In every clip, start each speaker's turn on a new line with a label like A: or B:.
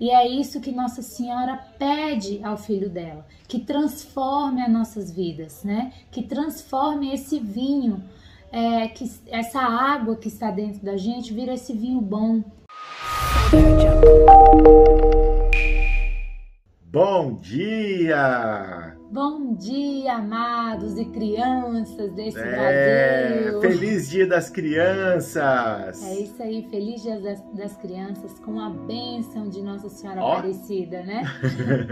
A: E é isso que Nossa Senhora pede ao filho dela, que transforme as nossas vidas, né? Que transforme esse vinho, é, que essa água que está dentro da gente vira esse vinho bom.
B: Bom dia!
A: Bom dia, amados e crianças desse
B: é,
A: Brasil!
B: Feliz Dia das Crianças!
A: É isso aí, feliz Dia das, das Crianças com a bênção de Nossa Senhora
B: Ó.
A: Aparecida, né?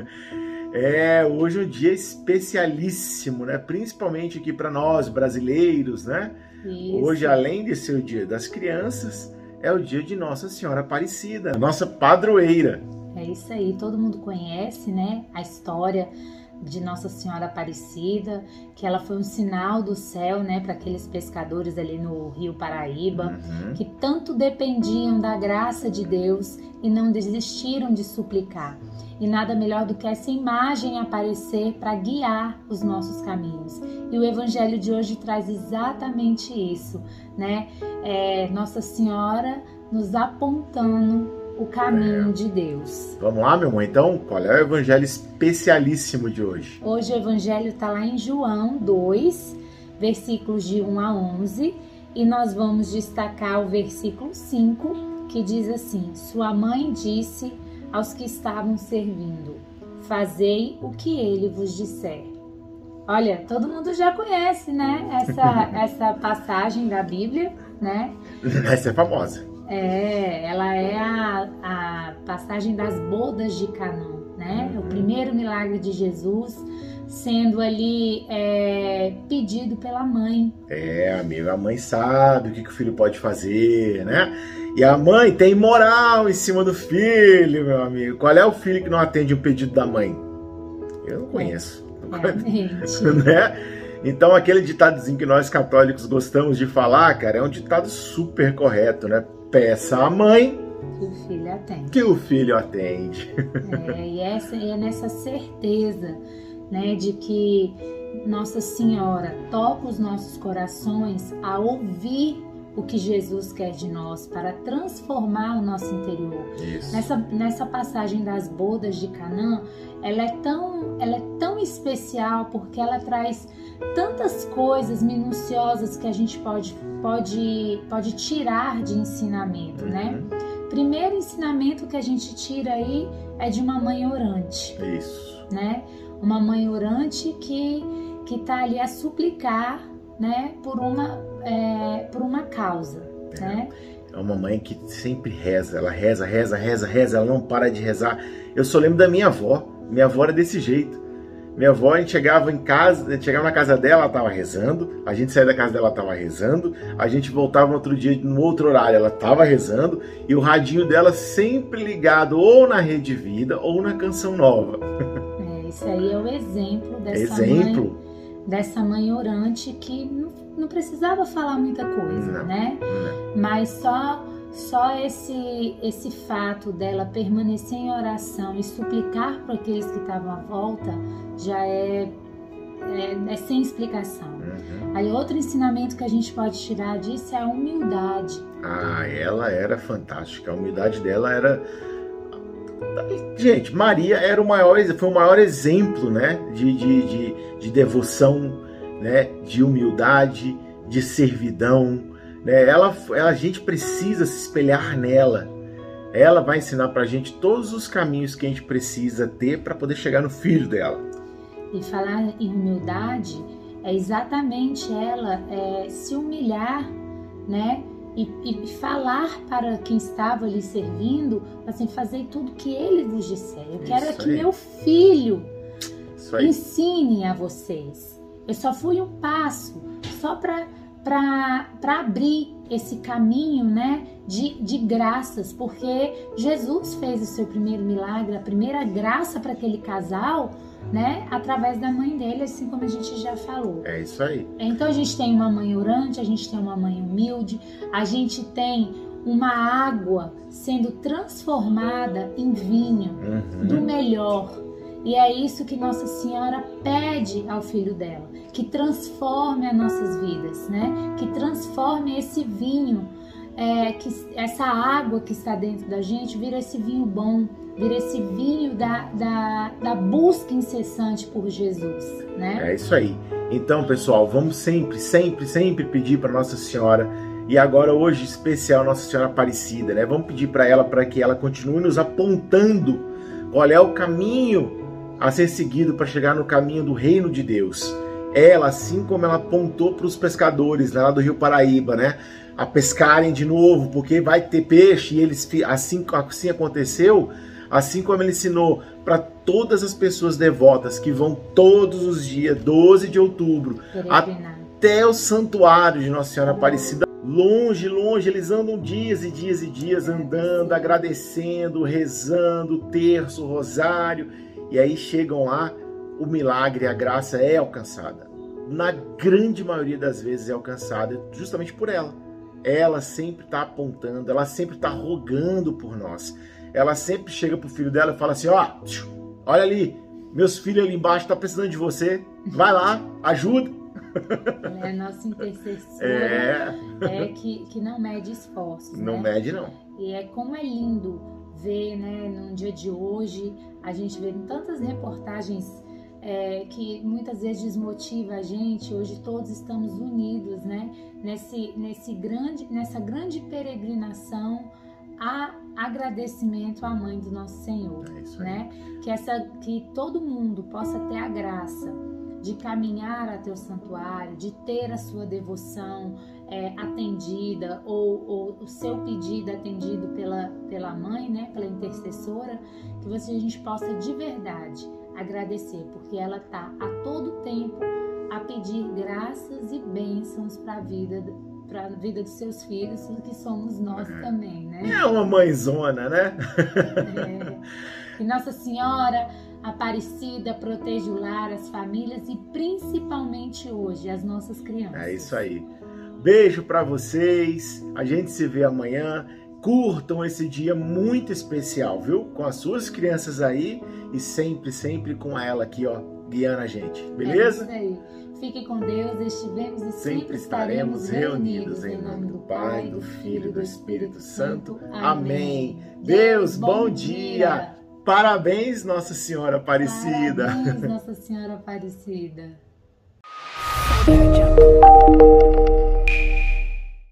B: é, hoje é um dia especialíssimo, né? Principalmente aqui para nós brasileiros, né?
A: Isso.
B: Hoje, além de ser o Dia das Crianças, é o dia de Nossa Senhora Aparecida, nossa padroeira.
A: É isso aí, todo mundo conhece, né? A história de Nossa Senhora Aparecida, que ela foi um sinal do céu, né, para aqueles pescadores ali no Rio Paraíba,
B: Uhum.
A: que tanto dependiam da graça de Deus e não desistiram de suplicar. E nada melhor do que essa imagem aparecer para guiar os nossos caminhos. E o Evangelho de hoje traz exatamente isso, né? É Nossa Senhora nos apontando o caminho
B: É.
A: de Deus.
B: Vamos lá, meu irmão? Então, qual é o evangelho especialíssimo de hoje?
A: Hoje o Evangelho está lá em João 2, versículos de 1 a 11, e nós vamos destacar o versículo 5, que diz assim: Sua mãe disse aos que estavam servindo: Fazei o que ele vos disser. Olha, todo mundo já conhece, né? Essa, essa passagem da Bíblia, né?
B: Essa é famosa.
A: É, ela é a, a passagem das bodas de Canaã, né? O primeiro milagre de Jesus sendo ali é, pedido pela mãe.
B: É, amigo, a mãe sabe o que, que o filho pode fazer, né? E a mãe tem moral em cima do filho, meu amigo. Qual é o filho que não atende o pedido da mãe? Eu não conheço.
A: Realmente.
B: né? Então, aquele ditadozinho que nós católicos gostamos de falar, cara, é um ditado super correto, né? Peça à mãe
A: que o filho atende.
B: que o filho atende.
A: É, e, essa, e é nessa certeza né, de que Nossa Senhora toca os nossos corações a ouvir o que Jesus quer de nós para transformar o nosso interior.
B: Isso.
A: Nessa, nessa passagem das bodas de Canaã, ela é tão, ela é tão especial porque ela traz tantas coisas minuciosas que a gente pode, pode, pode tirar de ensinamento, né?
B: Uhum.
A: Primeiro ensinamento que a gente tira aí é de uma mãe orante,
B: Isso.
A: né? Uma mãe orante que que tá ali a suplicar, né? Por uma é, por uma causa, né?
B: É uma mãe que sempre reza, ela reza, reza, reza, reza, ela não para de rezar. Eu só lembro da minha avó. Minha avó era desse jeito. Minha avó, a gente chegava em casa, a gente chegava na casa dela, ela estava rezando, a gente saía da casa dela, ela estava rezando, a gente voltava no outro dia, no outro horário, ela estava rezando, e o radinho dela sempre ligado ou na Rede Vida ou na Canção Nova.
A: É, esse aí é o exemplo dessa mãe
B: Exemplo?
A: dessa mãe orante que não, não precisava falar muita coisa,
B: Não.
A: né?
B: Não.
A: Mas só só esse esse fato dela permanecer em oração e suplicar para aqueles que estavam à volta já é, é, é sem explicação.
B: Uhum.
A: Aí outro ensinamento que a gente pode tirar disso é a humildade.
B: Ah, ela era fantástica. A humildade dela era. Gente, Maria era o maior, foi o maior exemplo, né, de, de, de, de devoção, né, de humildade, de servidão, né? Ela, ela, a gente precisa se espelhar nela. Ela vai ensinar pra gente todos os caminhos que a gente precisa ter para poder chegar no filho dela.
A: E falar em humildade é exatamente ela é, se humilhar, né? E, e falar para quem estava ali servindo, assim, fazer tudo que ele vos disser. Eu quero é que meu filho ensine a vocês. Eu só fui um passo, só para para abrir esse caminho, né, de, de graças, porque Jesus fez o seu primeiro milagre, a primeira graça para aquele casal, né, através da mãe dele, assim como a gente já falou.
B: É isso aí.
A: Então a gente tem uma mãe orante, a gente tem uma mãe humilde, a gente tem uma água sendo transformada em vinho do
B: Uhum.
A: melhor. E é isso que Nossa Senhora pede ao filho dela, que transforme as nossas vidas, né? Que transforme esse vinho, é, que essa água que está dentro da gente vira esse vinho bom, vir esse vinho da, da, da busca incessante por Jesus, né?
B: É isso aí. Então, pessoal, vamos sempre, sempre, sempre pedir para Nossa Senhora e agora hoje especial Nossa Senhora Aparecida, né? Vamos pedir para ela para que ela continue nos apontando qual é o caminho a ser seguido para chegar no caminho do reino de Deus. Ela, assim como ela apontou para os pescadores lá do Rio Paraíba, né? A pescarem de novo, porque vai ter peixe, e eles assim, assim aconteceu, assim como ele ensinou para todas as pessoas devotas que vão todos os dias, 12 de outubro, até o santuário de Nossa Senhora Aparecida. Longe, longe, eles andam dias e dias e dias andando, agradecendo, rezando, terço, rosário, e aí chegam lá, o milagre, a graça é alcançada. Na grande maioria das vezes é alcançada justamente por ela. Ela sempre está apontando, ela sempre está rogando por nós. Ela sempre chega pro filho dela e fala assim: ó, olha ali, meus filhos ali embaixo estão tá precisando de você. Vai lá, ajuda.
A: É a nossa intercessora é, é que, que não mede esforços.
B: Não
A: né?
B: mede, não.
A: E é como é lindo dia de hoje, a gente vê tantas reportagens é, que muitas vezes desmotiva a gente. Hoje todos estamos unidos, né, nesse, nesse grande, nessa grande peregrinação a agradecimento à mãe do nosso Senhor, é né? Que essa que todo mundo possa ter a graça de caminhar até o santuário, de ter a sua devoção é, atendida ou, ou, o seu pedido atendido pela, mãe, né, pela intercessora, que você, a gente possa de verdade agradecer, porque ela está a todo tempo a pedir graças e bênçãos para a vida para a vida dos seus filhos, que somos nós é. também, né?
B: É uma mãezona, né?
A: é. Que Nossa Senhora Aparecida proteja o lar, as famílias e principalmente hoje as nossas crianças.
B: É isso aí. Beijo para vocês. A gente se vê amanhã. Curtam esse dia muito especial, viu? Com as suas crianças aí e sempre, sempre com ela aqui, ó, guiando a gente. Beleza?
A: É isso aí. Fique com Deus, estivemos e sempre, sempre estaremos reunidos em nome do Pai, do Filho e do Espírito Santo. Amém.
B: Deus, bom dia. Parabéns, Nossa Senhora Aparecida.
A: Parabéns, Nossa Senhora Aparecida.